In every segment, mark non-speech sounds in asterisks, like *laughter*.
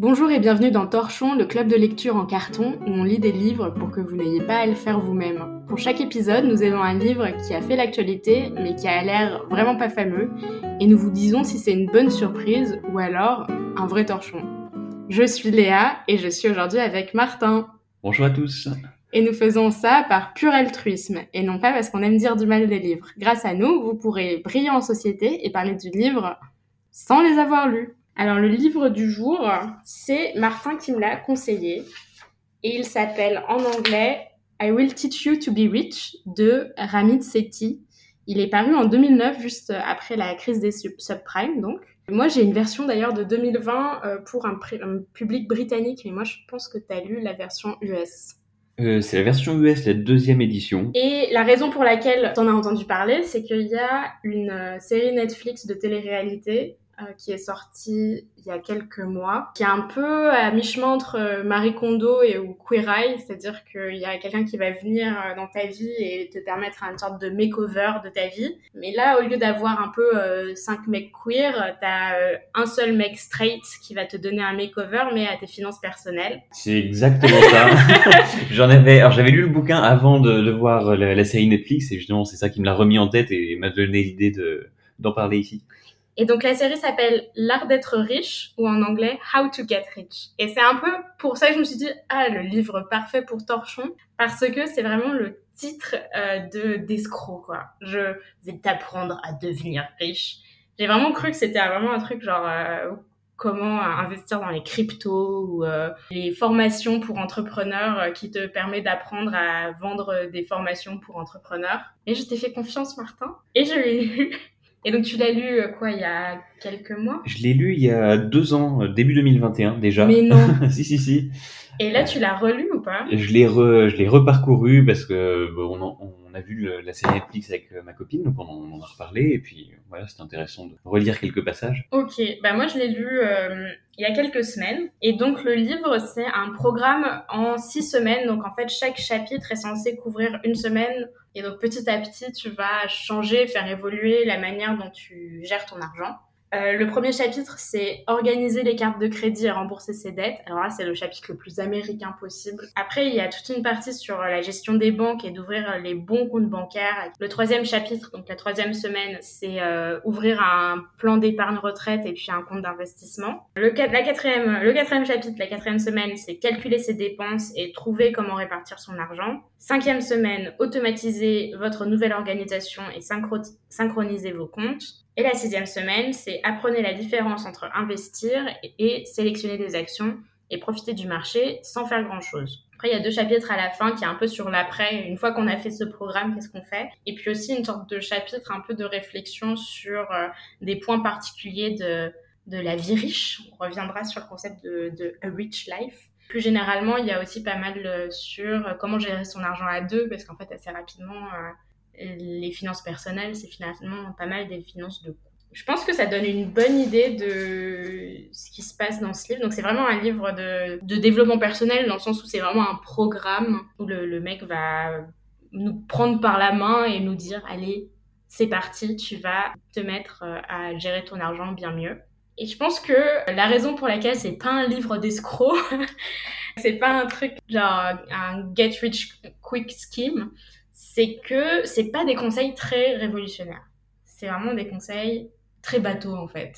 Bonjour et bienvenue dans Torchon, le club de lecture en carton où on lit des livres pour que vous n'ayez pas à le faire vous-même. Pour chaque épisode, nous avons un livre qui a fait l'actualité mais qui a l'air vraiment pas fameux et nous vous disons si c'est une bonne surprise ou alors un vrai torchon. Je suis Léa et je suis aujourd'hui avec Martin. Bonjour à tous. Et nous faisons ça par pur altruisme et non pas parce qu'on aime dire du mal des livres. Grâce à nous, vous pourrez briller en société et parler du livre sans les avoir lus. Alors le livre du jour, c'est Martin qui me l'a conseillé et il s'appelle en anglais I Will Teach You to Be Rich de Ramit Sethi. Il est paru en 2009, juste après la crise des subprimes, donc. Moi, j'ai une version d'ailleurs de 2020 euh, pour un, un, public britannique, mais moi, je pense que tu as lu la version US. Euh, c'est la version US, la deuxième édition. Et la raison pour laquelle tu en as entendu parler, c'est qu'il y a une euh, série Netflix de télé-réalité euh, qui est sorti il y a quelques mois, qui est un peu à mi-chemin entre euh, Marie Kondo et ou Queer Eye, c'est-à-dire qu'il y a quelqu'un qui va venir euh, dans ta vie et te permettre une sorte de makeover de ta vie. Mais là, au lieu d'avoir un peu cinq mecs queer, t'as un seul mec straight qui va te donner un makeover, mais à tes finances personnelles. C'est exactement ça. *laughs* J'en avais, alors j'avais lu le bouquin avant de, de voir la, la, série Netflix et justement c'est ça qui me l'a remis en tête et m'a donné l'idée de d'en parler ici. Et donc la série s'appelle L'art d'être riche ou en anglais How to get rich. Et c'est un peu pour ça que je me suis dit ah le livre parfait pour torchon parce que c'est vraiment le titre euh, de d'escroc quoi. Je vais t'apprendre à devenir riche. J'ai vraiment cru que c'était vraiment un truc genre euh, comment investir dans les cryptos ou euh, les formations pour entrepreneurs euh, qui te permet d'apprendre à vendre des formations pour entrepreneurs. Et je t'ai fait confiance Martin et je l'ai *laughs* lu. Et donc tu l'as lu euh, quoi il y a quelques mois? Je l'ai lu il y a deux ans, euh, début 2021 déjà. Mais non. *laughs* si si si. Et là tu l'as relu ou pas? Je l'ai re, je l'ai reparcouru parce que bon, on, on, vu la série Netflix avec euh, ma copine donc on en, on en a reparlé et puis voilà c'était intéressant de relire quelques passages. Ok, bah moi je l'ai lu euh, il y a quelques semaines et donc le livre c'est un programme en six semaines donc en fait chaque chapitre est censé couvrir une semaine et donc petit à petit, tu vas changer, faire évoluer la manière dont tu gères ton argent. Euh, le premier chapitre, c'est organiser les cartes de crédit et rembourser ses dettes. Alors là, c'est le chapitre le plus américain possible. Après, il y a toute une partie sur la gestion des banques et d'ouvrir les bons comptes bancaires. Le troisième chapitre, donc la troisième semaine, c'est euh, ouvrir un plan d'épargne retraite et puis un compte d'investissement. La quatrième, le quatrième chapitre, la quatrième semaine, c'est calculer ses dépenses et trouver comment répartir son argent. Cinquième semaine, automatiser votre nouvelle organisation et synchroniser vos comptes. Et la sixième semaine, c'est apprenez la différence entre investir et sélectionner des actions et profiter du marché sans faire grand-chose. Après, il y a deux chapitres à la fin qui est un peu sur l'après. Une fois qu'on a fait ce programme, qu'est-ce qu'on fait? Et puis aussi une sorte de chapitre un peu de réflexion sur euh, des points particuliers de, de la vie riche. On reviendra sur le concept de, de a rich life. Plus généralement, il y a aussi pas mal euh, sur euh, comment gérer son argent à deux, parce qu'en fait, assez rapidement, les finances personnelles, c'est finalement pas mal des finances de je pense que ça donne une bonne idée de ce qui se passe dans ce livre. Donc c'est vraiment un livre de, développement personnel dans le sens où c'est vraiment un programme où le, mec va nous prendre par la main et nous dire allez c'est parti tu vas te mettre euh, à gérer ton argent bien mieux. Et je pense que la raison pour laquelle c'est pas un livre d'escroc, *laughs* c'est pas un truc genre un get rich quick scheme, c'est que c'est pas des conseils très révolutionnaires. C'est vraiment des conseils très bateau en fait.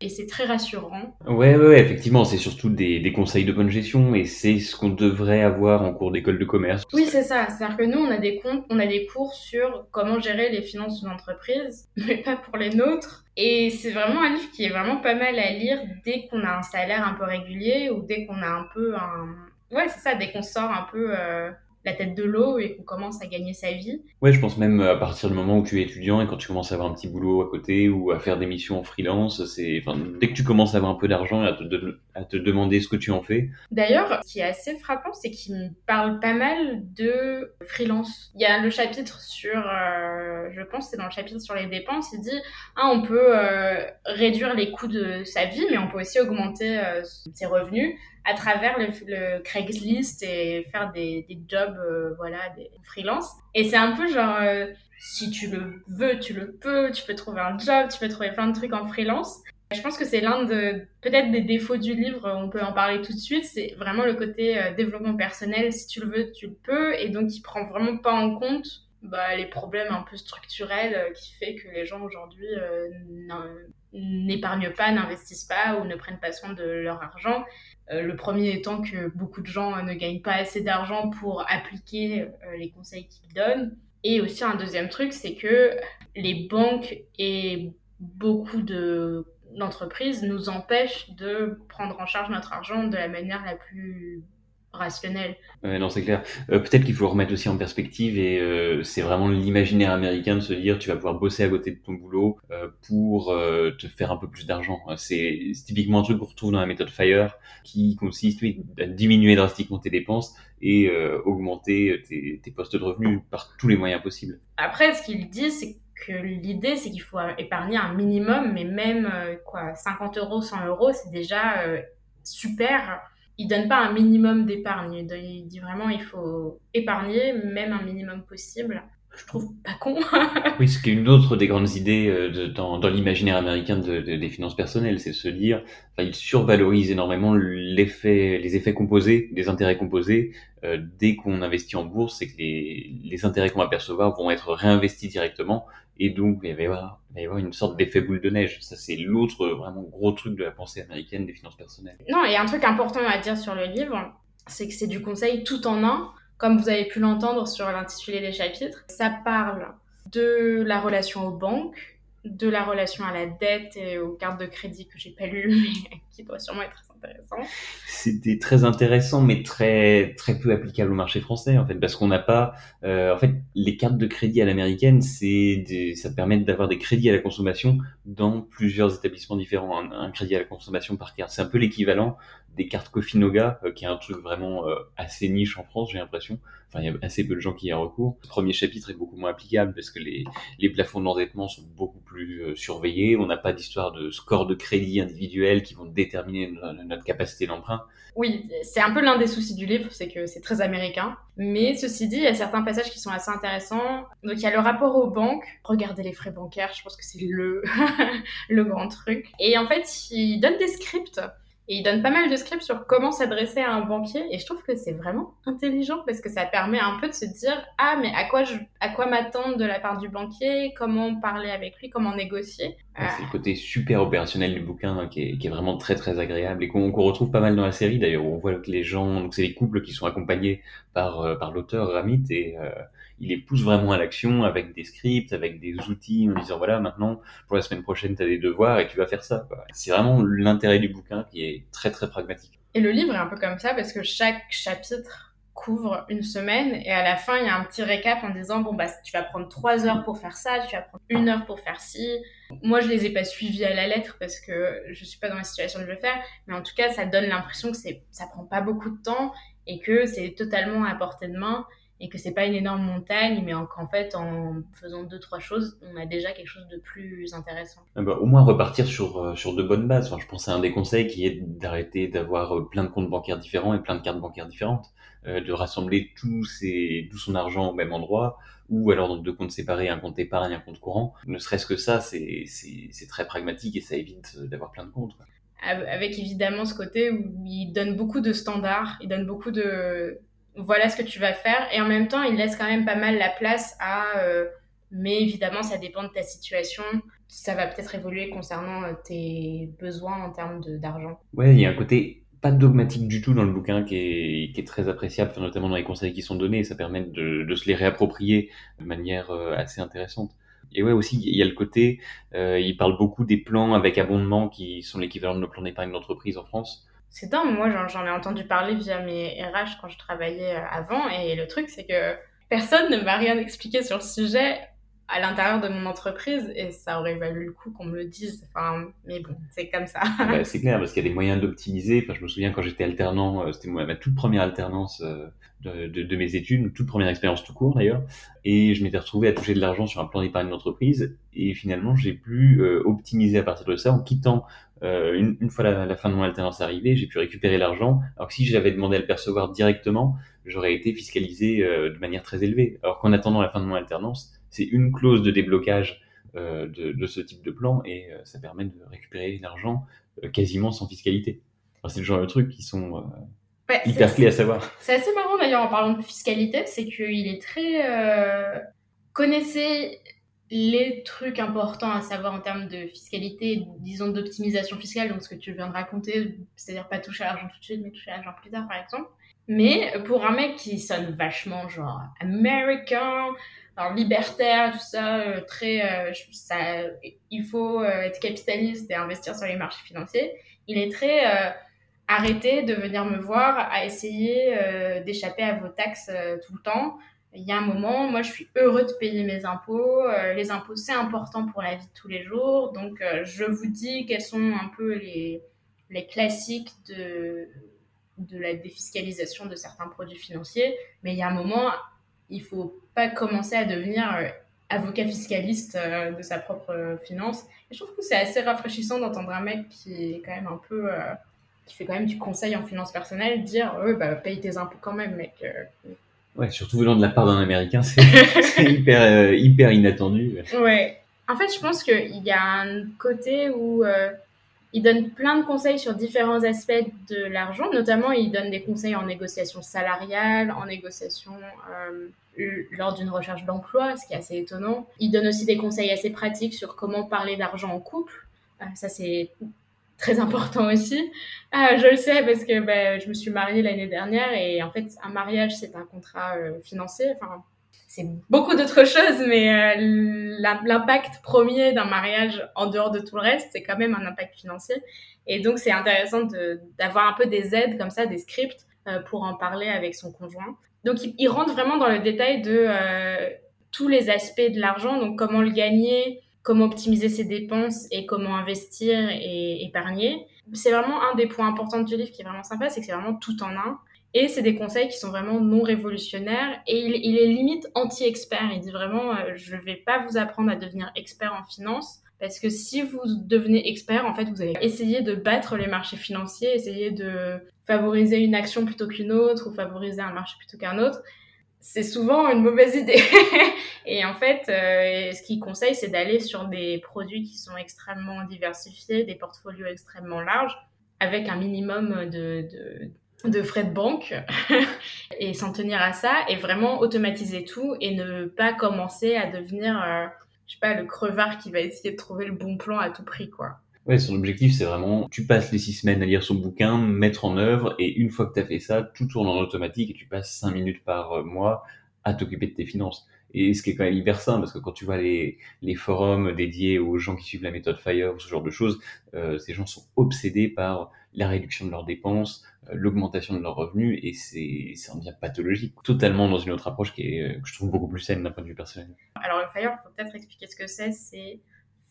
Et c'est très rassurant. Ouais, ouais, effectivement, c'est surtout des, des, conseils de bonne gestion et c'est ce qu'on devrait avoir en cours d'école de commerce. Oui, c'est ça. C'est-à-dire que nous, on a des comptes, on a des cours sur comment gérer les finances d'une entreprise, *laughs* mais pas pour les nôtres. Et c'est vraiment un livre qui est vraiment pas mal à lire dès qu'on a un salaire un peu régulier ou dès qu'on a un peu un... Ouais, c'est ça, dès qu'on sort un peu... Euh la tête de l'eau et qu'on commence à gagner sa vie. Ouais, je pense même à partir du moment où tu es étudiant et quand tu commences à avoir un petit boulot à côté ou à faire des missions en freelance, c'est, enfin, dès que tu commences à avoir un peu d'argent et à te, de, à te demander ce que tu en fais. D'ailleurs, ce qui est assez frappant, c'est qu'il me parle pas mal de freelance. Il y a le chapitre sur, euh, je pense, c'est dans le chapitre sur les dépenses, il dit, ah, on peut euh, réduire les coûts de sa vie, mais on peut aussi augmenter euh, ses revenus à travers le, Craigslist et faire des, jobs, euh, voilà, des freelance. Et c'est un peu genre, si tu le veux, tu le peux, tu peux trouver un job, tu peux trouver plein de trucs en freelance. Je pense que c'est l'un de peut-être des défauts du livre, on peut en parler tout de suite, c'est vraiment le côté développement personnel, si tu le veux, tu le peux, et donc il prend vraiment pas en compte bah, les problèmes un peu structurels euh, qui fait que les gens aujourd'hui euh, n'épargnent pas, n'investissent pas ou ne prennent pas soin de leur argent. le premier étant que beaucoup de gens ne gagnent pas assez d'argent pour appliquer les conseils qu'ils donnent. Et aussi un deuxième truc, c'est que les banques et beaucoup de l'entreprise nous empêche de prendre en charge notre argent de la manière la plus rationnelle. non, c'est clair. Euh, peut-être qu'il faut remettre aussi en perspective et euh, c'est vraiment l'imaginaire américain de se dire tu vas pouvoir bosser à côté de ton boulot euh, pour te faire un peu plus d'argent. C'est typiquement un truc qu'on retrouve dans la méthode FIRE qui consiste à diminuer drastiquement tes dépenses et augmenter tes, tes postes de revenus par tous les moyens possibles. Après, ce qu'il dit, c'est que l'idée, c'est qu'il faut épargner un minimum, mais même quoi, 50 euros, 100 euros, c'est déjà super. Il donne pas un minimum d'épargne. Il dit vraiment il faut épargner, même un minimum possible je trouve pas con. *laughs* oui, ce qui est une autre des grandes idées euh, dans, l'imaginaire américain de, de, des finances personnelles, c'est de se dire, enfin, il survalorise énormément les effets composés, les intérêts composés. Euh, dès qu'on investit en bourse, c'est que les intérêts qu'on va percevoir vont être réinvestis directement, et donc il va y avoir, une sorte d'effet boule de neige. Ça, c'est l'autre vraiment gros truc de la pensée américaine des finances personnelles. Non, et un truc important à dire sur le livre, c'est que c'est du conseil tout en un comme vous avez pu l'entendre sur l'intitulé des chapitres, ça parle de la relation aux banques, de la relation à la dette et aux cartes de crédit que j'ai pas lu, *laughs* mais qui doit sûrement être C'était très intéressant, mais très très peu applicable au marché français en fait, parce qu'on n'a pas, euh, en fait, les cartes de crédit à l'américaine, c'est ça permet d'avoir des crédits à la consommation dans plusieurs établissements différents. Un crédit à la consommation par carte, c'est un peu l'équivalent des cartes Kofinoga, euh, qui est un truc vraiment euh, assez niche en France, j'ai l'impression. Enfin, il y a assez peu de gens qui y recours. Le premier chapitre est beaucoup moins applicable parce que les, les plafonds d'endettement sont beaucoup plus euh, surveillés. On n'a pas d'histoire de score de crédit individuel qui vont déterminer notre capacité d'emprunt. Oui, c'est un peu l'un des soucis du livre, c'est que c'est très américain. Mais ceci dit, il y a certains passages qui sont assez intéressants. Donc il y a le rapport aux banques. Regardez les frais bancaires, je pense que c'est le, *laughs* le grand truc. Et en fait, il donne des scripts et il donne pas mal de scripts sur comment s'adresser à un banquier. Et je trouve que c'est vraiment intelligent parce que ça permet un peu de se dire Ah, mais à quoi, je, à quoi m'attendre de la part du banquier? Comment parler avec lui? Comment négocier? C'est le côté super opérationnel du bouquin hein, qui, est, qui, est, vraiment très très agréable et qu'on retrouve pas mal dans la série d'ailleurs. On voit que les gens, donc c'est les couples qui sont accompagnés par, euh, par l'auteur Ramit et. Euh, il les pousse vraiment à l'action avec des scripts, avec des outils, en disant voilà, maintenant, pour la semaine prochaine, tu as des devoirs et tu vas faire ça. C'est vraiment l'intérêt du bouquin qui est très très pragmatique. Et le livre est un peu comme ça parce que chaque chapitre couvre une semaine et à la fin il y a un petit récap en disant bon bah tu vas prendre trois heures pour faire ça, tu vas prendre une heure pour faire ci. Moi je les ai pas suivis à la lettre parce que je suis pas dans la situation de le faire, mais en tout cas ça donne l'impression que c'est ça prend pas beaucoup de temps et que c'est totalement à portée de main et que c'est pas une énorme montagne, mais qu'en fait, en faisant deux, trois choses, on a déjà quelque chose de plus intéressant. Ah bah, au moins repartir sur, euh, sur de bonnes bases. Enfin, je pense à un des conseils qui est d'arrêter d'avoir euh, plein de comptes bancaires différents et plein de cartes bancaires différentes, euh, de rassembler tout, ses, tout son argent au même endroit, ou alors dans deux comptes séparés, un compte épargne, un compte courant. Ne serait-ce que ça, c'est très pragmatique et ça évite d'avoir plein de comptes. Avec évidemment ce côté où il donne beaucoup de standards, il donne beaucoup de, voilà ce que tu vas faire. Et en même temps, il laisse quand même pas mal la place à. Euh, mais évidemment, ça dépend de ta situation. Ça va peut-être évoluer concernant euh, tes besoins en termes d'argent. Ouais, il y a un côté pas dogmatique du tout dans le bouquin qui est, qui est très appréciable, notamment dans les conseils qui sont donnés. Ça permet de, de se les réapproprier de manière euh, assez intéressante. Et ouais, aussi, il y a le côté, il parle beaucoup des plans avec abondement qui sont l'équivalent de nos plans d'épargne d'entreprise en France. C'est dingue, moi j'en ai entendu parler via mes RH quand je travaillais euh, avant, et le truc c'est que personne ne m'a rien expliqué sur le sujet à l'intérieur de mon entreprise et ça aurait valu le coup qu'on me le dise. Enfin, mais bon, c'est comme ça. Bah, *laughs* c'est clair parce qu'il y a des moyens d'optimiser. Enfin, je me souviens quand j'étais alternant, euh, c'était ma toute première alternance euh, de, de, de, mes études, toute première expérience tout court d'ailleurs, et je m'étais retrouvé à toucher de l'argent sur un plan d'épargne d'entreprise et finalement j'ai pu optimiser à partir de ça en quittant une, une, fois la, la, fin de mon alternance arrivée, j'ai pu récupérer l'argent. Alors que si j'avais demandé à le percevoir directement, j'aurais été fiscalisé de manière très élevée. Alors qu'en attendant la fin de mon alternance, c'est une clause de déblocage de, ce type de plan et ça permet de récupérer l'argent quasiment sans fiscalité. c'est le genre de trucs qui sont hyper clés à savoir. C'est assez marrant d'ailleurs en parlant de fiscalité, c'est qu'il est très... connaissez les trucs importants à savoir en termes de fiscalité, disons d'optimisation fiscale, donc ce que tu viens de raconter, c'est-à-dire pas toucher à l'argent tout de suite, mais toucher à l'argent plus tard, par exemple. Mais pour un mec qui sonne vachement genre américain, alors libertaire, tout ça, euh, très, euh, ça, il faut euh, être capitaliste et investir sur les marchés financiers. Il est très arrêté de venir me voir à essayer d'échapper à vos taxes tout le temps il y a un moment, moi, je suis heureux de payer mes impôts. Euh, les impôts, c'est important pour la vie de tous les jours. Donc, euh, je vous dis quels sont un peu les, les classiques de, de la défiscalisation de certains produits financiers. Mais il y a un moment, il faut pas commencer à devenir euh, avocat fiscaliste de sa propre finance. Et je trouve que c'est assez rafraîchissant d'entendre un mec qui est quand même un peu... qui fait quand même du conseil en finance personnelle, dire bah, paye tes impôts quand même, mec Ouais, surtout venant de la part d'un Américain, *laughs* c'est hyper, euh, hyper inattendu. Ouais. En fait, je pense qu'il y a un côté où euh, il donne plein de conseils sur différents aspects de l'argent. Notamment, il donne des conseils en négociation salariale, en négociation euh, lors d'une recherche d'emploi, ce qui est assez étonnant. Il donne aussi des conseils assez pratiques sur comment parler d'argent en couple. ça, c'est très important aussi. Ah, je le sais parce que bah, je me suis mariée l'année dernière et en fait, un mariage, c'est un contrat euh, financier. Enfin, c'est beaucoup d'autres choses, mais euh, l'impact premier d'un mariage en dehors de tout le reste, c'est quand même un impact financier. Et donc, c'est intéressant d'avoir un peu des aides comme ça, des scripts euh, pour en parler avec son conjoint. Donc, il, il rentre vraiment dans le détail de tous les aspects de l'argent, donc comment le gagner, comment optimiser ses dépenses et comment investir et épargner. C'est vraiment un des points importants du livre qui est vraiment sympa, c'est que c'est vraiment tout en un. Et c'est des conseils qui sont vraiment non révolutionnaires et il, est limite anti-expert. Il dit vraiment, euh, je ne vais pas vous apprendre à devenir expert en finance parce que si vous devenez expert, en fait, vous allez essayer de battre les marchés financiers, essayer de favoriser une action plutôt qu'une autre ou favoriser un marché plutôt qu'un autre c'est souvent une mauvaise idée. *laughs* et en fait, euh, ce qu'il conseille, c'est d'aller sur des produits qui sont extrêmement diversifiés, des portfolios extrêmement larges, avec un minimum de, de, frais de banque, *laughs* et s'en tenir à ça, et vraiment automatiser tout, et ne pas commencer à devenir, euh, je sais pas, le crevard qui va essayer de trouver le bon plan à tout prix, quoi. Ouais, son objectif, c'est vraiment, tu passes les six semaines à lire son bouquin, mettre en œuvre, et une fois que tu as fait ça, tout tourne en automatique et tu passes cinq minutes par euh, mois à t'occuper de tes finances. Et ce qui est quand même hyper simple, parce que quand tu vois les, forums dédiés aux gens qui suivent la méthode FIRE ou ce genre de choses, euh, ces gens sont obsédés par la réduction de leurs dépenses, euh, l'augmentation de leurs revenus, et c'est, ça en devient pathologique, totalement dans une autre approche qui est, que je trouve beaucoup plus saine d'un point de vue personnel. Alors le FIRE, il faut peut-être expliquer ce que c'est. C'est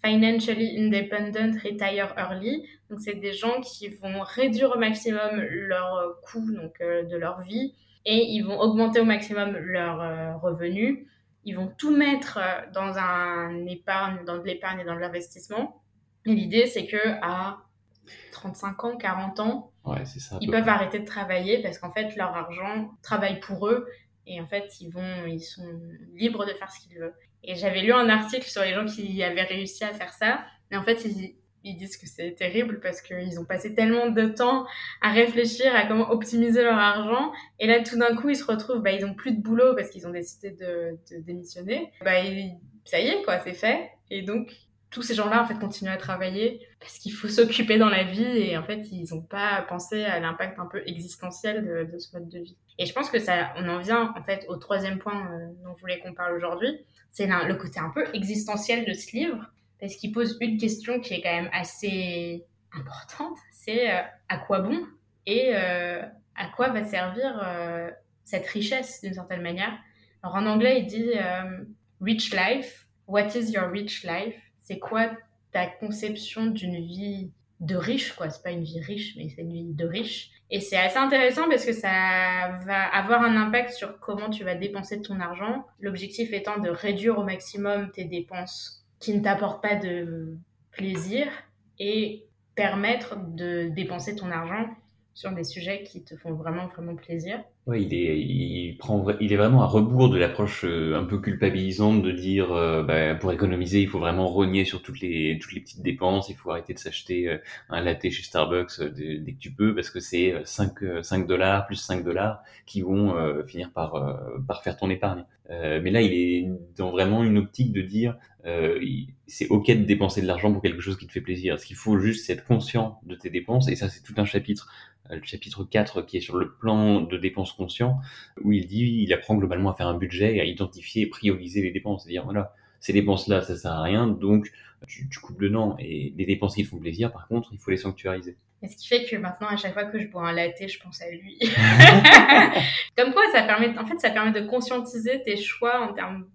financially independent retire early. Donc, c'est des gens qui vont réduire au maximum leurs coûts donc, euh, de leur vie et ils vont augmenter au maximum leurs euh, revenus. Ils vont tout mettre euh, dans un épargne, dans de l'épargne et dans de l'investissement. Et l'idée, c'est que à 35 ans, 40 ans, ils peuvent arrêter de travailler parce qu'en fait, leur argent travaille pour eux et en fait, ils vont, ils sont libres de faire ce qu'ils veulent. Et j'avais lu un article sur les gens qui avaient réussi à faire ça. Et en fait, ils, disent que c'est terrible parce qu'ils ont passé tellement de temps à réfléchir à comment optimiser leur argent. Et là, tout d'un coup, ils se retrouvent, bah, ils ont plus de boulot parce qu'ils ont décidé de, démissionner. Bah, ça y est, quoi, c'est fait. Et donc, tous ces gens-là, en fait, continuent à travailler parce qu'il faut *laughs* s'occuper dans la vie et en fait, ils n'ont pas pensé à l'impact un peu existentiel de, de, ce mode de vie. Et je pense que ça, on en vient, en fait, au troisième point euh, dont je voulais qu'on parle aujourd'hui. C'est le côté un peu existentiel de ce livre parce qu'il pose une question qui est quand même assez importante. C'est euh, à quoi bon et euh, à quoi va servir cette richesse d'une certaine manière. Alors en anglais, il dit rich life. What is your rich life? c'est quoi ta conception d'une vie de riche, quoi. C'est pas une vie riche, mais c'est une vie de riche. Et c'est assez intéressant parce que ça va avoir un impact sur comment tu vas dépenser ton argent. L'objectif étant de réduire au maximum tes dépenses qui ne t'apportent pas de plaisir et permettre de dépenser ton argent sur des sujets qui te font vraiment, vraiment plaisir. Ouais, il est, il prend, il est vraiment à rebours de l'approche euh, un peu culpabilisante de dire, euh, bah, pour économiser, il faut vraiment rogner sur toutes les, toutes les petites dépenses, il faut arrêter de s'acheter euh, un latte chez Starbucks dès, dès, que tu peux, parce que c'est 5, 5 dollars plus 5 dollars qui vont finir par, par faire ton épargne. mais là, il est dans vraiment une optique de dire, c'est ok de dépenser de l'argent pour quelque chose qui te fait plaisir. Ce qu'il faut juste, c'est être conscient de tes dépenses, et ça, c'est tout un chapitre le chapitre 4 qui est sur le plan de dépenses conscient, où il dit, il apprend globalement à faire un budget, à identifier et prioriser les dépenses. C'est-à-dire, voilà, ces dépenses-là, ça sert à rien, donc tu, tu coupes dedans. Et les dépenses qui te font plaisir, par contre, il faut les sanctuariser. Et ce qui fait que maintenant, à chaque fois que je bois un latte, je pense à lui. *laughs* Comme quoi, ça permet, en fait, ça permet de conscientiser tes choix en termes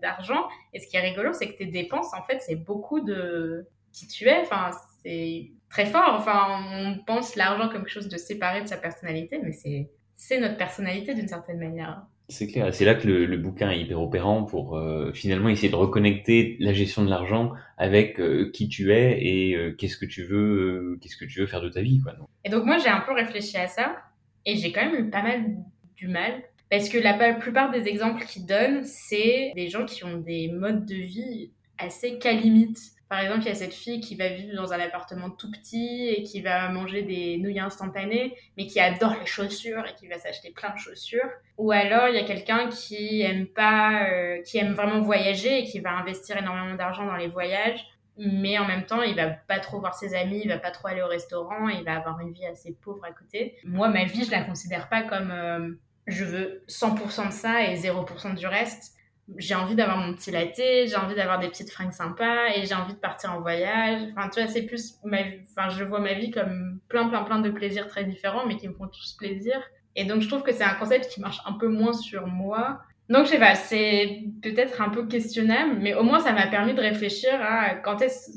d'argent. Et ce qui est rigolo, c'est que tes dépenses, en fait, c'est beaucoup de qui tu es. Enfin, c'est très fort. Enfin, on pense l'argent comme quelque chose de séparé de sa personnalité, mais c'est c'est notre personnalité d'une certaine manière. C'est clair, c'est là que le, bouquin est hyper opérant pour euh, finalement essayer de reconnecter la gestion de l'argent avec euh, qui tu es et euh, qu'est-ce que tu veux, qu'est-ce que tu veux faire de ta vie, quoi. Et donc moi j'ai un peu réfléchi à ça et j'ai quand même eu pas mal du mal parce que la plupart des exemples qu'il donne, c'est des gens qui ont des modes de vie assez qu'à limite. Par exemple, il y a cette fille qui va vivre dans un appartement tout petit et qui va manger des nouilles instantanées, mais qui adore les chaussures et qui va s'acheter plein de chaussures. Ou alors, il y a quelqu'un qui aime pas, euh, qui aime vraiment voyager et qui va investir énormément d'argent dans les voyages, mais en même temps, il va pas trop voir ses amis, il va pas trop aller au restaurant, il va avoir une vie assez pauvre à côté. Moi, ma vie, je la considère pas comme euh, je veux 100% de ça et 0% du reste j'ai envie d'avoir mon petit latte, j'ai envie d'avoir des petites fringues sympas et j'ai envie de partir en voyage. Enfin, tu vois, c'est plus ma enfin, je vois ma vie comme plein, plein, plein de plaisirs très différents, mais qui me font tous plaisir. Et donc, je trouve que c'est un concept qui marche un peu moins sur moi. Donc, je sais pas, c'est peut-être un peu questionnable, mais au moins, ça m'a permis de réfléchir à quand est-ce,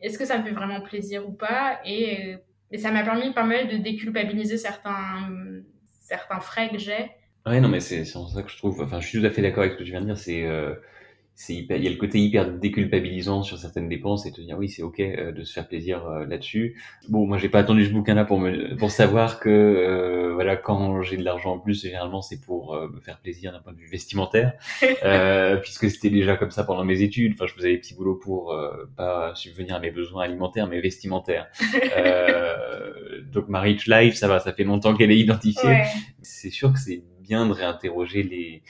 est-ce que ça me fait vraiment plaisir ou pas. Et, et ça m'a permis pas mal de déculpabiliser certains, certains frais que j'ai Ouais, non, mais c'est c'est ça que je trouve. Enfin, je suis tout à fait d'accord avec ce que tu viens de dire. C'est euh, hyper. Il y a le côté hyper déculpabilisant sur certaines dépenses et te dire oui, c'est ok euh, de se faire plaisir euh, là-dessus. Bon, moi, j'ai pas attendu ce bouquin-là pour me pour savoir que euh, voilà, quand j'ai de l'argent en plus, généralement, c'est pour me faire plaisir d'un point de vue vestimentaire, *laughs* puisque c'était déjà comme ça pendant mes études. Enfin, je faisais des petits boulots pour pas subvenir à mes besoins alimentaires, mais vestimentaires. *laughs* donc, ma rich life, ça va, ça fait longtemps qu'elle est identifiée. C'est sûr que c'est bien de réinterroger les,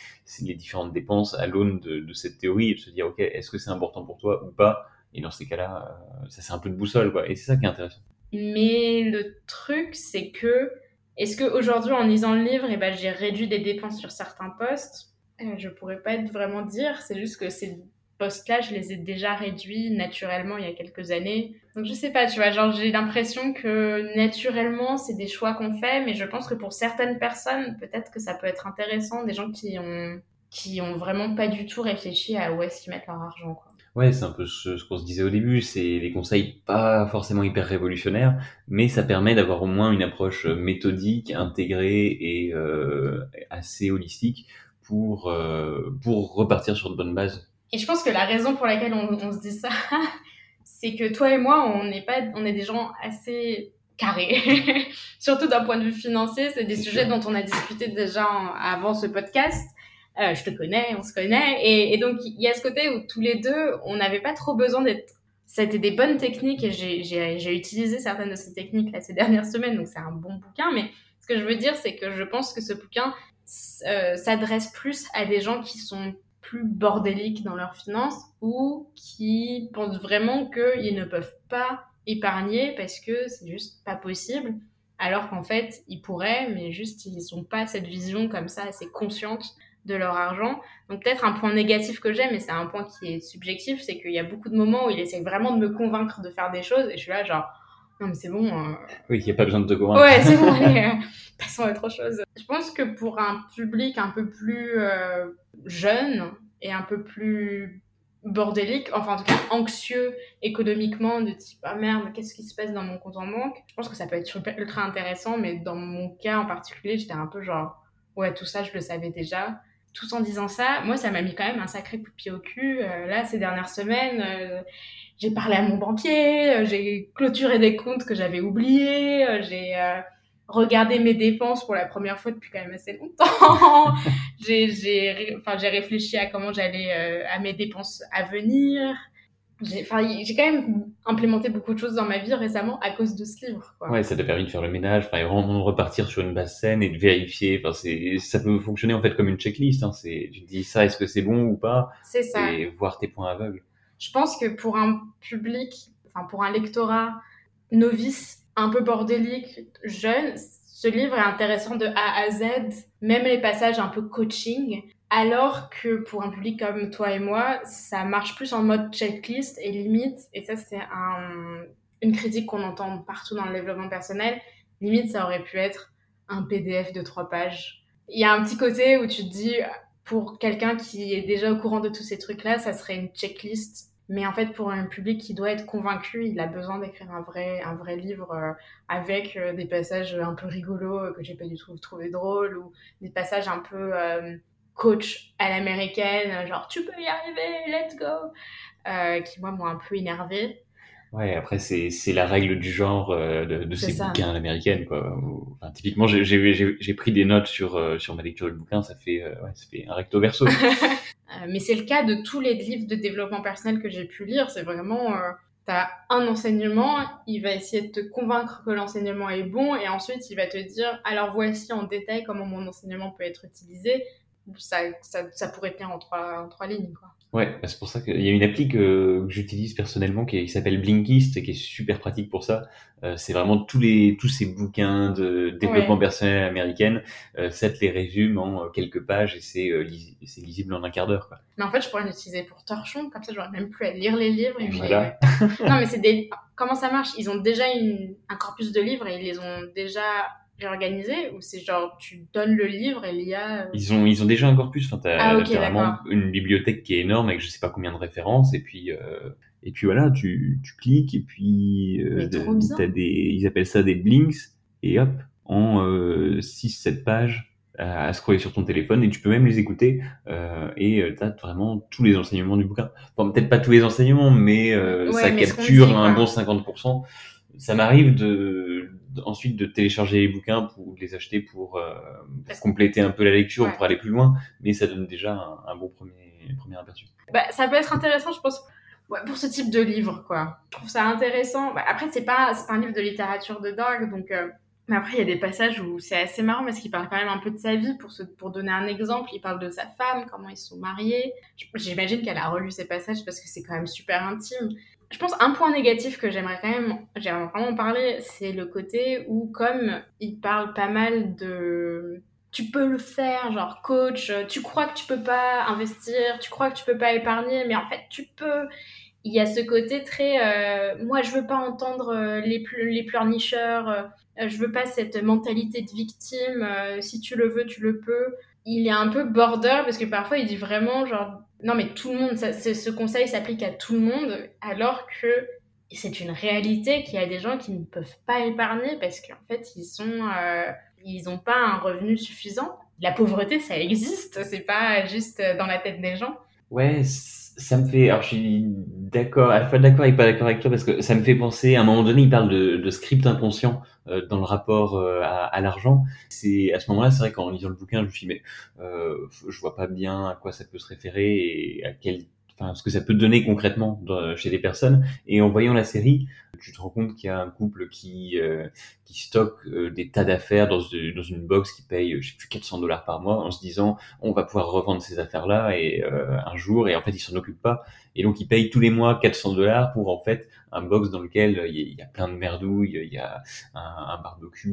les différentes dépenses à l'aune de, cette théorie et de se dire, OK, est-ce que c'est important pour toi ou pas? Et dans ces cas-là, euh, ça c'est un peu de boussole, quoi. Et c'est ça qui est intéressant. Mais le truc, c'est que, est-ce qu'aujourd'hui, en lisant le livre, eh ben, j'ai réduit des dépenses sur certains postes? Euh, Je pourrais pas vraiment dire, c'est juste que c'est postes-là, je les ai déjà réduits naturellement il y a quelques années. Donc je sais pas, tu vois, genre j'ai l'impression que naturellement c'est des choix qu'on fait, mais je pense que pour certaines personnes, peut-être que ça peut être intéressant, des gens qui ont qui ont vraiment pas du tout réfléchi à où est-ce qu'ils mettent leur argent. Quoi. Ouais, c'est un peu ce, qu'on se disait au début, c'est des conseils pas forcément hyper révolutionnaires, mais ça permet d'avoir au moins une approche méthodique, intégrée et euh, assez holistique pour, euh, pour repartir sur de bonnes bases et je pense que la raison pour laquelle on, on se dit ça, *laughs* c'est que toi et moi, on n'est pas, on est des gens assez carrés. *laughs* Surtout d'un point de vue financier, c'est des sujets dont on a discuté déjà avant ce podcast. Euh, je te connais, on se connaît. Et, et donc, il y a ce côté où tous les deux, on n'avait pas trop besoin d'être... C'était des bonnes techniques et j'ai utilisé certaines de ces techniques là, ces dernières semaines, donc c'est un bon bouquin. Mais ce que je veux dire, c'est que je pense que ce bouquin euh, s'adresse plus à des gens qui sont plus bordéliques dans leurs finances ou qui pensent vraiment qu'ils ne peuvent pas épargner parce que c'est juste pas possible. Alors qu'en fait, ils pourraient, mais juste ils n'ont pas cette vision comme ça assez consciente de leur argent. Donc peut-être un point négatif que j'ai, mais c'est un point qui est subjectif, c'est qu'il y a beaucoup de moments où il essaie vraiment de me convaincre de faire des choses et je suis là genre non mais c'est bon. Euh. Oui, il n'y a pas besoin de te convaincre. Ouais, c'est bon, *laughs* allez, euh, passons à autre chose. Je pense que pour un public un peu plus euh, jeune et un peu plus bordélique, enfin en tout cas anxieux économiquement, de type ah merde, qu'est-ce qui se passe dans mon compte en banque? Je pense que ça peut être ultra intéressant, mais dans mon cas en particulier, j'étais un peu genre ouais, tout ça je le savais déjà. Tout en disant ça, moi ça m'a mis quand même un sacré coup de pied au cul. Euh, là, ces dernières semaines, euh, j'ai parlé à mon banquier, euh, j'ai clôturé des comptes que j'avais oubliés, j'ai regardé mes dépenses pour la première fois depuis quand même assez longtemps. *laughs* j'ai, j'ai, enfin, j'ai réfléchi à comment j'allais, à mes dépenses à venir. J'ai, quand même implémenté beaucoup de choses dans ma vie récemment à cause de ce livre. Quoi. Ouais, ça t'a permis de faire le ménage, enfin, vraiment repartir sur une base saine et de vérifier. Enfin, ça peut fonctionner en fait comme une checklist. Hein. Tu te dis ça, est-ce que c'est bon ou pas? C'est ça. Et voir tes points aveugles. Je pense que pour un public, enfin pour un lectorat novice, un peu bordélique, jeune, ce livre est intéressant de A à Z, même les passages un peu coaching, alors que pour un public comme toi et moi, ça marche plus en mode checklist et limite, et ça c'est un, une critique qu'on entend partout dans le développement personnel, limite ça aurait pu être un PDF de trois pages. Il y a un petit côté où tu te dis, pour quelqu'un qui est déjà au courant de tous ces trucs-là, ça serait une checklist mais en fait, pour un public qui doit être convaincu, il a besoin d'écrire un vrai, un vrai livre euh, avec euh, des passages un peu rigolos euh, que j'ai pas du tout trouvé drôles ou des passages un peu coach à l'américaine, genre tu peux y arriver, let's go, qui moi m'ont un peu énervé. Ouais, après, c'est, la règle du genre de, de ces bouquins à l'américaine, quoi. Enfin, typiquement, j'ai, pris des notes sur, sur ma lecture du bouquin, ça fait, ouais, ça fait un recto verso. *laughs* Euh, mais c'est le cas de tous les livres de développement personnel que j'ai pu lire. C'est vraiment, euh, tu as un enseignement, il va essayer de te convaincre que l'enseignement est bon, et ensuite il va te dire, alors voici en détail comment mon enseignement peut être utilisé. Ça, ça, ça pourrait tenir en trois, en trois lignes. Quoi. Ouais, bah, c'est pour ça qu'il y a une appli que, j'utilise personnellement qui, s'appelle Blinkist et qui est super pratique pour ça. Euh, c'est vraiment tous les tous ces bouquins de développement personnel américaine, euh, ça te les résume en euh, quelques pages et c'est euh, lisible en un quart d'heure. Mais en fait, je pourrais l'utiliser pour torchon, comme ça, j'aurais même plus à lire les livres. Et voilà. non, mais c'est des. Comment ça marche? Ils ont déjà une, un corpus de livres et ils les ont déjà réorganisé ou c'est genre tu donnes le livre et l'IA euh ils ont ils ont déjà un corpus enfin t'as ah, vraiment une bibliothèque qui est énorme avec je sais pas combien de références et puis euh, et puis voilà tu, tu cliques et puis euh, t'as des ils appellent ça des blinks et hop en 6 7 pages à, scroller sur ton téléphone et tu peux même les écouter euh, et tu as vraiment tous les enseignements du bouquin. Bon, peut-être pas tous les enseignements, mais ça capture un bon 50%. Ça m'arrive de ensuite de télécharger les bouquins pour les acheter pour, euh, compléter un peu la lecture, pour aller plus loin, mais ça donne déjà un, bon premier, premier aperçu. Bah, ça peut être intéressant, je pense, pour ce type de livre, quoi. Je trouve ça intéressant. Bah, après, c'est pas, pas un livre de littérature de dingue, donc. Euh, mais après, il y a des passages où c'est assez marrant parce qu'il parle quand même un peu de sa vie. Pour, se, pour donner un exemple, il parle de sa femme, comment ils sont mariés. J'imagine qu'elle a relu ces passages parce que c'est quand même super intime je pense un point négatif que j'aimerais quand même, j'aimerais vraiment parler, c'est le côté où comme il parle pas mal de tu peux le faire, genre coach, tu crois que tu peux pas investir, tu crois que tu peux pas épargner, mais en fait tu peux. Il y a ce côté très, euh, moi je veux pas entendre euh, les, les pleurnicheurs, euh, je veux pas cette mentalité de victime, si tu le veux, tu le peux. Il est un peu border parce que parfois il dit vraiment genre non, mais tout le monde, ce conseil s'applique à tout le monde, alors que c'est une réalité qu'il y a des gens qui ne peuvent pas épargner parce qu'en fait, ils sont, euh, ils n'ont pas un revenu suffisant. La pauvreté, ça existe, c'est pas juste dans la tête des gens. Ouais, ça me fait. Alors, je suis d'accord, à la fois d'accord et pas d'accord avec toi parce que ça me fait penser. À un moment donné, il parle de, de script inconscient euh, dans le rapport euh, à, à l'argent. C'est à ce moment-là, c'est vrai qu'en lisant le bouquin, je me suis dit, mais euh, je vois pas bien à quoi ça peut se référer et à quel enfin ce que ça peut donner concrètement chez des personnes. Et en voyant la série, tu te rends compte qu'il y a un couple qui euh, qui stocke euh, des tas d'affaires dans, dans une box qui paye je sais plus 400 dollars par mois en se disant on va pouvoir revendre ces affaires là et euh, un jour. Et en fait ils s'en occupent pas. Et donc ils payent tous les mois 400 dollars pour en fait un box dans lequel il y, a plein de merdouilles il y a un, barbecue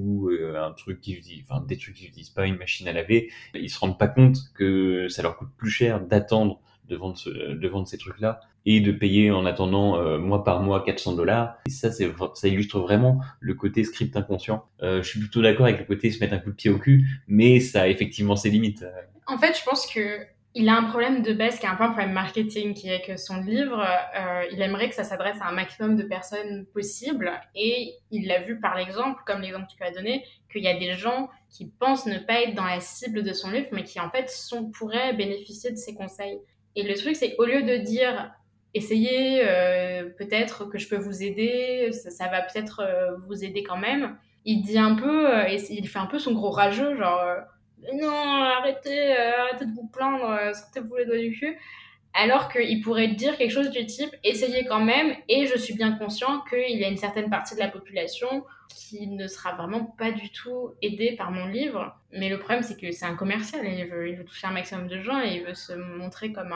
un truc qui enfin des trucs qui utilisent pas une machine à laver. Ils se rendent pas compte que ça leur coûte plus cher d'attendre de vendre, de ces trucs-là et de payer en attendant euh, mois par mois 400 dollars. Et ça, ça illustre vraiment le côté script inconscient. Euh, je suis plutôt d'accord avec le côté se mettre un coup de pied au cul, mais ça a effectivement ses limites. En fait, je pense que il a un problème de base qui est un peu un problème marketing, qui est que son livre, euh, il aimerait que ça s'adresse à un maximum de personnes possible, et il l'a vu par l'exemple, comme l'exemple que tu as donné, qu'il y a des gens qui pensent ne pas être dans la cible de son livre, mais qui en fait sont, pourraient bénéficier de ses conseils. Et le truc, c'est au lieu de dire essayez, euh, peut-être que je peux vous aider, ça, va peut-être euh, vous aider quand même, il dit un peu, il fait un peu son gros rageux, genre non, arrêtez, arrêtez de vous plaindre, sortez-vous les doigts du cul alors qu'il pourrait dire quelque chose du type essayez quand même et je suis bien conscient qu'il y a une certaine partie de la population qui ne sera vraiment pas du tout aidée par mon livre. Mais le problème c'est que c'est un commercial et il veut, toucher un maximum de gens et il veut se montrer comme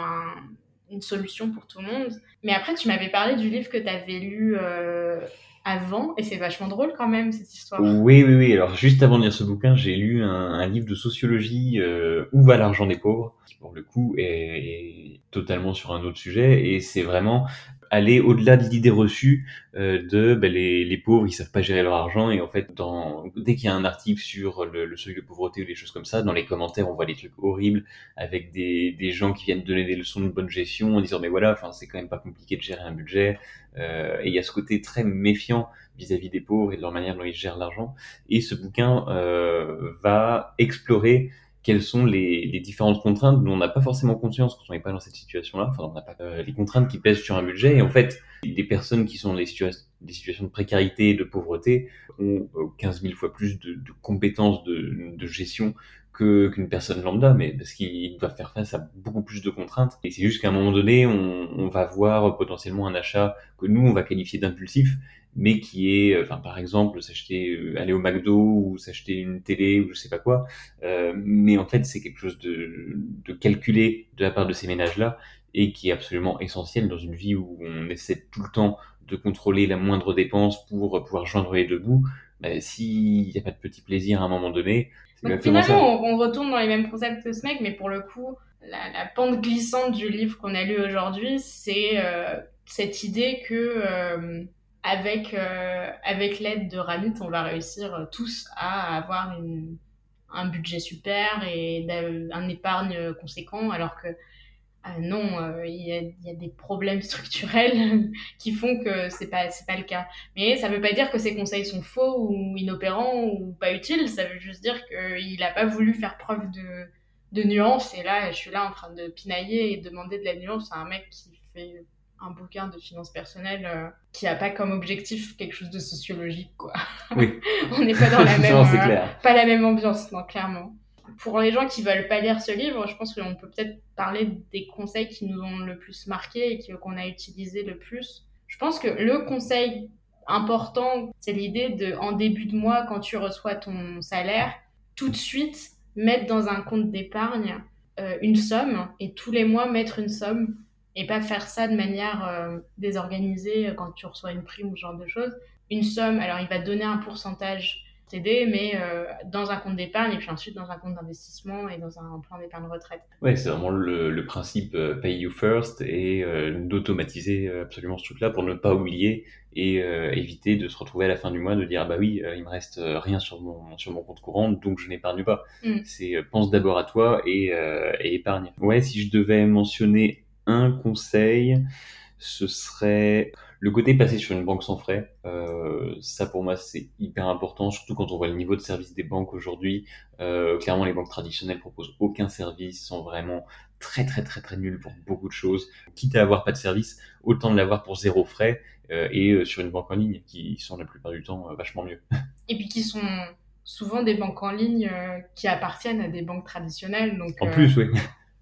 une solution pour tout le monde. Mais après tu m'avais parlé du livre que tu avais lu euh, avant, et c'est vachement drôle quand même cette histoire. Oui, oui, oui. Alors juste avant de lire ce bouquin, j'ai lu un, livre de sociologie, euh, Où va l'argent des pauvres, qui pour le coup est, totalement sur un autre sujet, et c'est vraiment aller au-delà de l'idée reçue euh, de ben, les, les, pauvres ils savent pas gérer leur argent et en fait dans, dès qu'il y a un article sur le, le, seuil de pauvreté ou des choses comme ça dans les commentaires on voit des trucs horribles avec des, des gens qui viennent donner des leçons de bonne gestion en disant mais voilà c'est quand même pas compliqué de gérer un budget euh, et il y a ce côté très méfiant vis-à-vis des pauvres et de leur manière dont ils gèrent l'argent. Et ce bouquin euh, va explorer quelles sont les, différentes contraintes dont on n'a pas forcément conscience quand on n'est pas dans cette situation-là. Enfin, on n'a pas euh, les contraintes qui pèsent sur un budget. Et en fait, les personnes qui sont dans des, situations de précarité et de pauvreté ont 15 000 fois plus de, compétences de, gestion qu'une personne lambda, mais parce qu'il doit faire face à beaucoup plus de contraintes. Et c'est juste qu'à un moment donné, on, on, va voir potentiellement un achat que nous, on va qualifier d'impulsif, mais qui est, enfin, par exemple, s'acheter, euh, aller au McDo ou s'acheter une télé ou je sais pas quoi. Euh, mais en fait, c'est quelque chose de, de calculé de la part de ces ménages-là et qui est absolument essentiel dans une vie où on essaie tout le temps de contrôler la moindre dépense pour pouvoir joindre les deux bouts. Bah, s'il n'y a pas de petit plaisir à un moment donné, donc finalement, on, retourne dans les mêmes concepts que ce mec, mais pour le coup, la, pente glissante du livre qu'on a lu aujourd'hui, c'est euh, cette idée que euh, avec, euh, avec l'aide de Ramit, on va réussir tous à avoir un budget super et un épargne conséquent, alors que ah non, euh, il y, a, des problèmes *laughs* structurels qui font que c'est pas c'est pas le cas. Mais ça veut pas dire que ces conseils sont faux ou inopérants ou pas utiles. Ça veut juste dire qu'il a pas voulu faire preuve de de nuance. Et là, je suis là en train de pinailler et demander de la nuance à un mec qui fait un bouquin de finances personnelles euh, qui a pas comme objectif quelque chose de sociologique quoi. Oui. *laughs* On n'est pas dans la *laughs* même euh, pas la même ambiance non clairement pour les gens qui veulent pas lire ce livre, je pense qu'on peut peut-être parler des conseils qui nous ont le plus marqué et qu'on a utilisé le plus. Je pense que le conseil important, c'est l'idée de, en début de mois, quand tu reçois ton salaire, tout de suite mettre dans un compte d'épargne euh, une somme et tous les mois mettre une somme et pas faire ça de manière euh, désorganisée quand tu reçois une prime ou ce genre de choses. Une somme, alors il va donner un pourcentage t'aider, mais euh, dans un compte d'épargne et puis ensuite dans un compte d'investissement et dans un plan d'épargne retraite. Ouais, c'est vraiment le, le, principe euh, pay you first et euh, d'automatiser absolument ce truc-là pour ne pas oublier et éviter de se retrouver à la fin du mois de dire ah bah oui, il me reste rien sur mon sur mon compte courant donc je n'épargne pas. Mm. C'est pense d'abord à toi et, et épargne. Ouais, si je devais mentionner un conseil, ce serait le côté passer sur une banque sans frais, euh, ça pour moi c'est hyper important, surtout quand on voit le niveau de service des banques aujourd'hui. Euh, clairement, les banques traditionnelles proposent aucun service, sont vraiment très très très très nuls pour beaucoup de choses. Quitte à avoir pas de service, autant de l'avoir pour zéro frais euh, et sur une banque en ligne qui sont la plupart du temps vachement mieux. *laughs* Et puis qui sont souvent des banques en ligne qui appartiennent à des banques traditionnelles. Donc, en plus, oui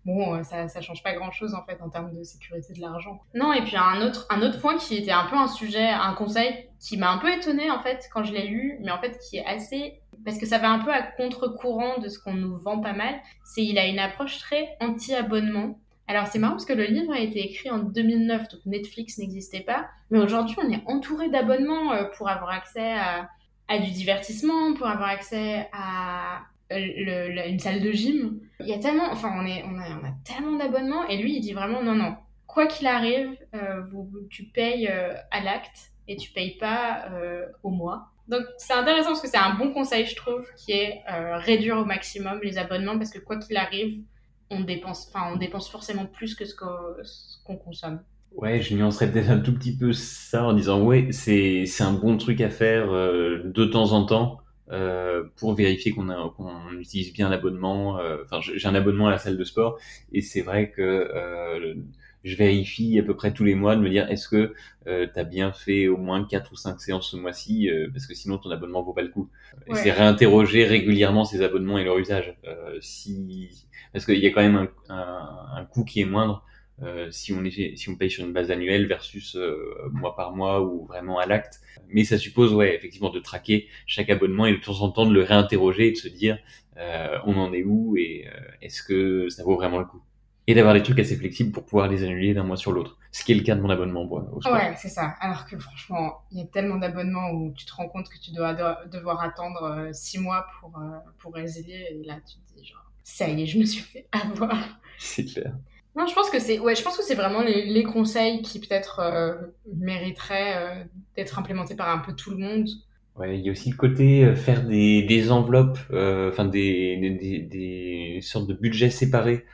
bon, euh, ça, ça change pas grand chose en fait en termes de sécurité de l'argent. Non, et puis un autre, un autre point qui était un peu un sujet, un conseil qui m'a un peu étonné en fait quand je l'ai lu, mais en fait qui est assez. Parce que ça va un peu à contre-courant de ce qu'on nous vend pas mal, c'est il a une approche très anti-abonnement. Alors c'est marrant parce que le livre a été écrit en 2009, donc Netflix n'existait pas, mais aujourd'hui on est entouré d'abonnements euh, pour avoir accès à, à du divertissement, pour avoir accès à le, une salle de gym. Il y a tellement, enfin, on, est, on, a, tellement d'abonnements et lui, il dit vraiment non, non, quoi qu'il arrive, euh, vous, tu payes euh, à l'acte et tu payes pas euh, au mois. Donc c'est intéressant parce que c'est un bon conseil, je trouve, qui est réduire au maximum les abonnements parce que quoi qu'il arrive, on dépense, on dépense forcément plus que ce qu'on consomme. Ouais, je nuancerais peut-être un tout petit peu ça en disant ouais, c'est un bon truc à faire de temps en temps euh, pour vérifier qu'on qu'on utilise bien l'abonnement. Euh, enfin, j'ai un abonnement à la salle de sport et c'est vrai que euh, je vérifie à peu près tous les mois de me dire est-ce que euh, tu as bien fait au moins 4 ou 5 séances ce mois-ci, euh, parce que sinon ton abonnement vaut pas le coup. Et c'est réinterroger régulièrement ces abonnements et leur usage. Euh, si... Parce qu'il y a quand même un, un, un coût qui est moindre euh, si on est, si on paye sur une base annuelle versus euh, mois par mois ou vraiment à l'acte. Mais ça suppose, ouais, effectivement, de traquer chaque abonnement et de temps en temps de le réinterroger et de se dire, euh, on en est où et est-ce que ça vaut vraiment le coup? Et d'avoir des trucs assez flexibles pour pouvoir les annuler d'un mois sur l'autre. Ce qui est le cas de mon abonnement au sport. Ouais, c'est ça. Alors que franchement, il y a tellement d'abonnements où tu te rends compte que tu dois devoir attendre six mois pour, pour résilier et là tu te dis genre, ça y est, je me suis fait avoir. *laughs* C'est clair. Non, je pense que c'est ouais, je pense que c'est vraiment les, les, conseils qui peut-être euh, mériteraient euh, d'être implémentés par un peu tout le monde. Ouais, il y a aussi le côté euh, faire des, des enveloppes, enfin des, des, des, sortes de budgets séparés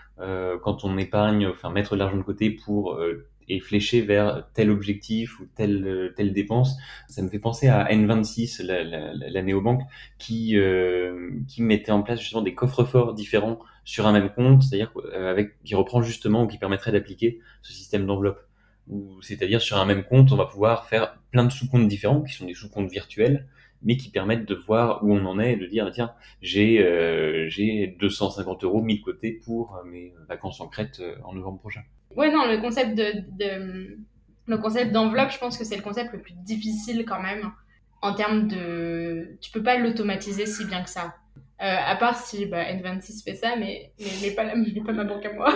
quand on épargne, enfin mettre de l'argent de côté pour et flécher vers tel objectif ou telle telle dépense. Ça me fait penser à N26, la, la, la néobanque, qui qui mettait en place justement des coffres-forts différents sur un même compte, c'est-à-dire euh, avec qui reprend justement ou qui permettrait d'appliquer ce système d'enveloppe. C'est-à-dire sur un même compte, on va pouvoir faire plein de sous-comptes différents qui sont des sous-comptes virtuels, mais qui permettent de voir où on en est et de dire tiens j'ai euh, j'ai 250 euros mis de côté pour euh, mes vacances en Crète en novembre prochain. Ouais non le concept de, de le concept d'enveloppe je pense que c'est le concept le plus difficile quand même en termes de tu peux pas l'automatiser si bien que ça euh, à part si bah, N26 fait ça, mais, mais, pas, pas ma banque à moi.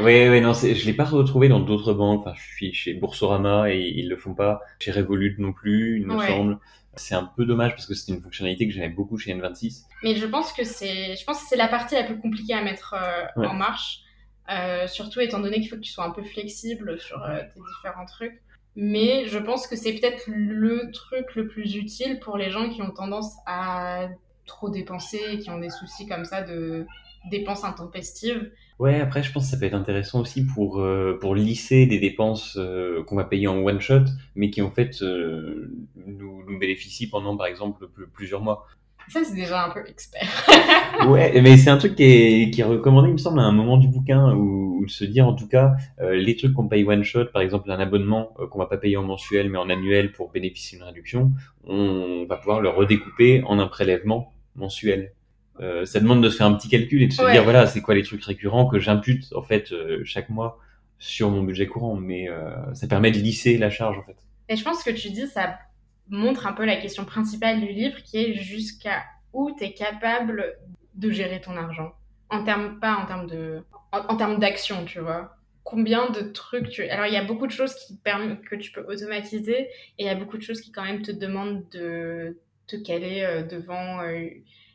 oui, oui, *laughs* non, je l'ai pas retrouvé dans d'autres banques. Enfin, je suis chez Boursorama et ils le font pas. Chez Revolut non plus, il me semble. C'est un peu dommage parce que c'était une fonctionnalité que j'aimais beaucoup chez N26. Mais je pense que c'est, je pense que c'est la partie la plus compliquée à mettre euh, en marche. Euh, surtout étant donné qu'il faut que tu sois un peu flexible sur euh, tes différents trucs. Mais je pense que c'est peut-être le truc le plus utile pour les gens qui ont tendance à trop dépenser qui ont des soucis comme ça de dépenses intempestives. Ouais, après, je pense que ça peut être intéressant aussi pour, euh, pour lisser des dépenses euh, qu'on va payer en one shot, mais qui en fait euh, nous, nous bénéficient pendant, par exemple, plusieurs mois. Ça, c'est déjà un peu expert. *laughs* ouais, mais c'est un truc qui est, qui est recommandé, il me semble, à un moment du bouquin, où, se dire, en tout cas, les trucs qu'on paye one shot, par exemple, un abonnement qu'on va pas payer en mensuel, mais en annuel pour bénéficier d'une réduction, on va pouvoir le redécouper en un prélèvement mensuel. Euh, ça demande de se faire un petit calcul et de se dire voilà c'est quoi les trucs récurrents que j'impute en fait euh, chaque mois sur mon budget courant. Mais euh, ça permet de lisser la charge en fait. Et je pense que tu dis ça montre un peu la question principale du livre qui est jusqu'à où tu es capable de gérer ton argent. En termes pas en termes de en, termes d'action tu vois. Combien de trucs tu alors il y a beaucoup de choses qui permettent que tu peux automatiser et il y a beaucoup de choses qui quand même te demandent de te caler devant.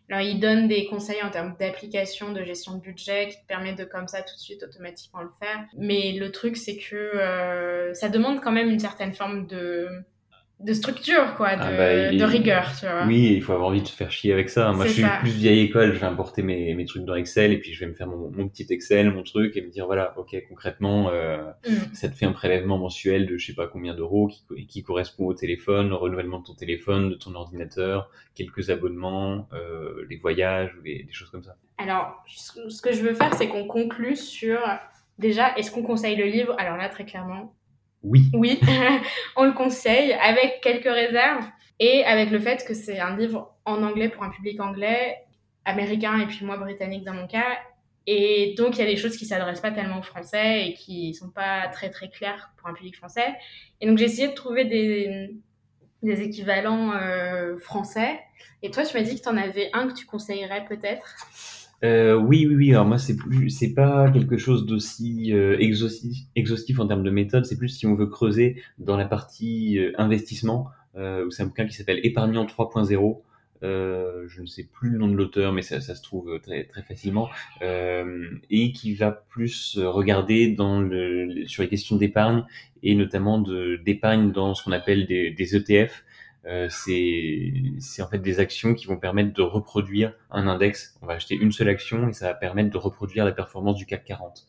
Alors, il donne des conseils en termes d'application, de gestion de budget, qui te permet de comme ça tout de suite automatiquement le faire. Mais le truc, c'est que euh, ça demande quand même une certaine forme de de structure, quoi, de, ah bah, de, rigueur, tu vois. Oui, il faut avoir envie de se faire chier avec ça. Moi, je suis plus vieille école, je vais importer mes, mes trucs dans Excel et puis je vais me faire mon, mon petit Excel, mon truc et me dire, voilà, ok, concrètement, euh, mm. ça te fait un prélèvement mensuel de je sais pas combien d'euros qui, qui correspond au téléphone, au renouvellement de ton téléphone, de ton ordinateur, quelques abonnements, euh, les voyages, des, des choses comme ça. Alors, ce que je veux faire, c'est qu'on conclue sur, déjà, est-ce qu'on conseille le livre? Alors là, très clairement, oui. Oui, *laughs* on le conseille avec quelques réserves et avec le fait que c'est un livre en anglais pour un public anglais, américain et puis moi britannique dans mon cas. Et donc il y a des choses qui s'adressent pas tellement aux français et qui sont pas très très claires pour un public français. Et donc j'ai essayé de trouver des, des équivalents euh, français. Et toi, tu m'as dit que tu en avais un que tu conseillerais peut-être euh, oui, oui, oui. Alors moi, c'est plus, c'est pas quelque chose d'aussi euh, exhaustif, exhaustif en termes de méthode. C'est plus si on veut creuser dans la partie euh, investissement, euh, où c'est un bouquin qui s'appelle Épargnant 3.0. Euh, je ne sais plus le nom de l'auteur, mais ça, ça, se trouve très, très facilement, et qui va plus regarder dans le, sur les questions d'épargne et notamment d'épargne dans ce qu'on appelle des, des ETF, euh, c'est en fait des actions qui vont permettre de reproduire un index. On va acheter une seule action et ça va permettre de reproduire la performance du CAC 40.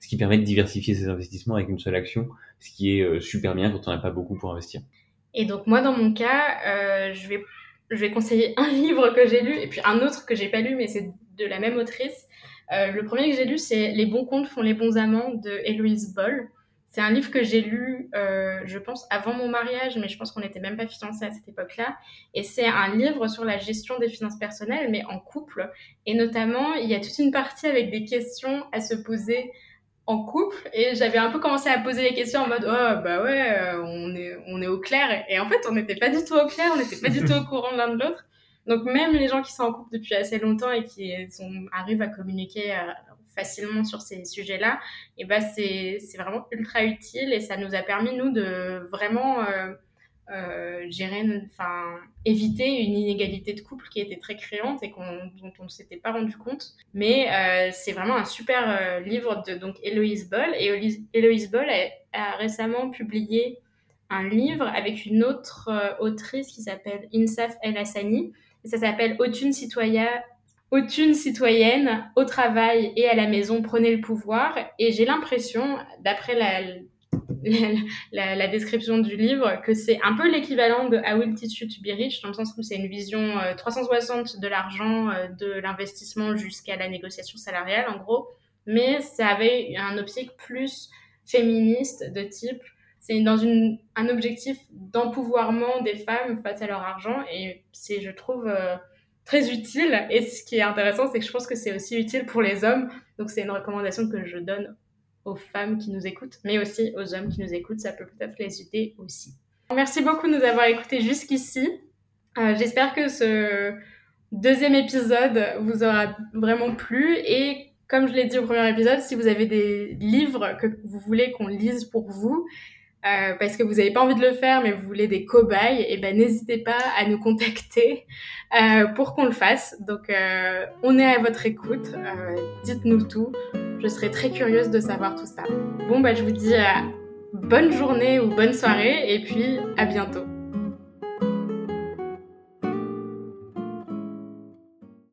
Ce qui permet de diversifier ses investissements avec une seule action, ce qui est euh, super bien quand on n'a pas beaucoup pour investir. Et donc moi dans mon cas, euh, je vais conseiller *laughs* un livre que j'ai lu et puis un autre que j'ai pas lu mais c'est de la même autrice. Le premier que j'ai lu c'est Les bons comptes font les bons amants de Héloïse Boll. C'est un livre que j'ai lu, euh, je pense, avant mon mariage, mais je pense qu'on n'était même pas fiancés à cette époque-là. Et c'est un livre sur la gestion des finances personnelles, mais en couple. Et notamment, il y a toute une partie avec des questions à se poser en couple. Et j'avais un peu commencé à poser les questions en mode, oh, bah ouais, euh, on est, on est au clair. Et en fait, on n'était pas du tout au clair, on n'était pas du tout au courant l'un de l'autre. Donc même les gens qui sont en couple depuis assez longtemps et qui sont, arrivent à communiquer facilement sur ces sujets-là, et ben c'est vraiment ultra utile et ça nous a permis, nous, de vraiment euh, euh, gérer, enfin, éviter une inégalité de couple qui était très créante et dont on ne s'était pas rendu compte. Mais euh, c'est vraiment un super livre de donc Héloïse Boll. Et Héloïse Boll a, récemment publié un livre avec une autre autrice qui s'appelle Insaf El Hassani. Et ça s'appelle Autune citoyenne aucune citoyenne, au travail et à la maison, prenez le pouvoir. Et j'ai l'impression, d'après la, la, description du livre, que c'est un peu l'équivalent de I Will Teach You to Be Rich, dans le sens où c'est une vision 360 euh, de l'argent, euh, de l'investissement jusqu'à la négociation salariale, en gros. Mais ça avait un optique plus féministe de type c'est dans une, un objectif d'empouvoirment des femmes face à leur argent et c'est je trouve euh, très utile. Et ce qui est intéressant, c'est que je pense que c'est aussi utile pour les hommes. Donc c'est une recommandation que je donne aux femmes qui nous écoutent, mais aussi aux hommes qui nous écoutent. Ça peut peut-être les aider aussi. Merci beaucoup de nous avoir écoutés jusqu'ici. Euh, j'espère que ce deuxième épisode vous aura vraiment plu et comme je l'ai dit au premier épisode, si vous avez des livres que vous voulez qu'on lise pour vous, euh, parce que vous n'avez pas envie de le faire, mais vous voulez des cobayes, et eh ben n'hésitez pas à nous contacter euh, pour qu'on le fasse. Donc euh, on est à votre écoute. Dites-nous tout. Je serais très curieuse de savoir tout ça. Bon bah je vous dis bonne journée ou bonne soirée, et puis à bientôt.